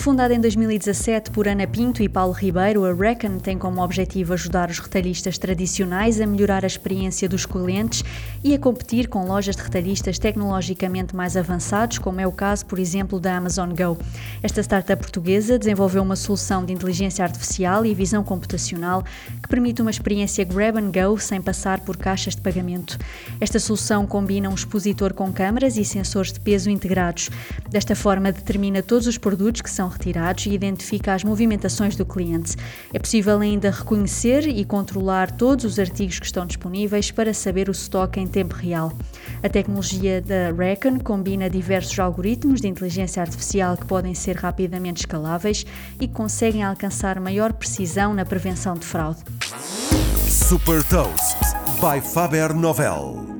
Fundada em 2017 por Ana Pinto e Paulo Ribeiro, a Reckon tem como objetivo ajudar os retalhistas tradicionais a melhorar a experiência dos clientes e a competir com lojas de retalhistas tecnologicamente mais avançados, como é o caso, por exemplo, da Amazon Go. Esta startup portuguesa desenvolveu uma solução de inteligência artificial e visão computacional que permite uma experiência grab and go sem passar por caixas de pagamento. Esta solução combina um expositor com câmaras e sensores de peso integrados. Desta forma, determina todos os produtos que são retirados e identifica as movimentações do cliente. É possível ainda reconhecer e controlar todos os artigos que estão disponíveis para saber o estoque em tempo real. A tecnologia da Recon combina diversos algoritmos de inteligência artificial que podem ser rapidamente escaláveis e conseguem alcançar maior precisão na prevenção de fraude. Super Toast by Faber Novel.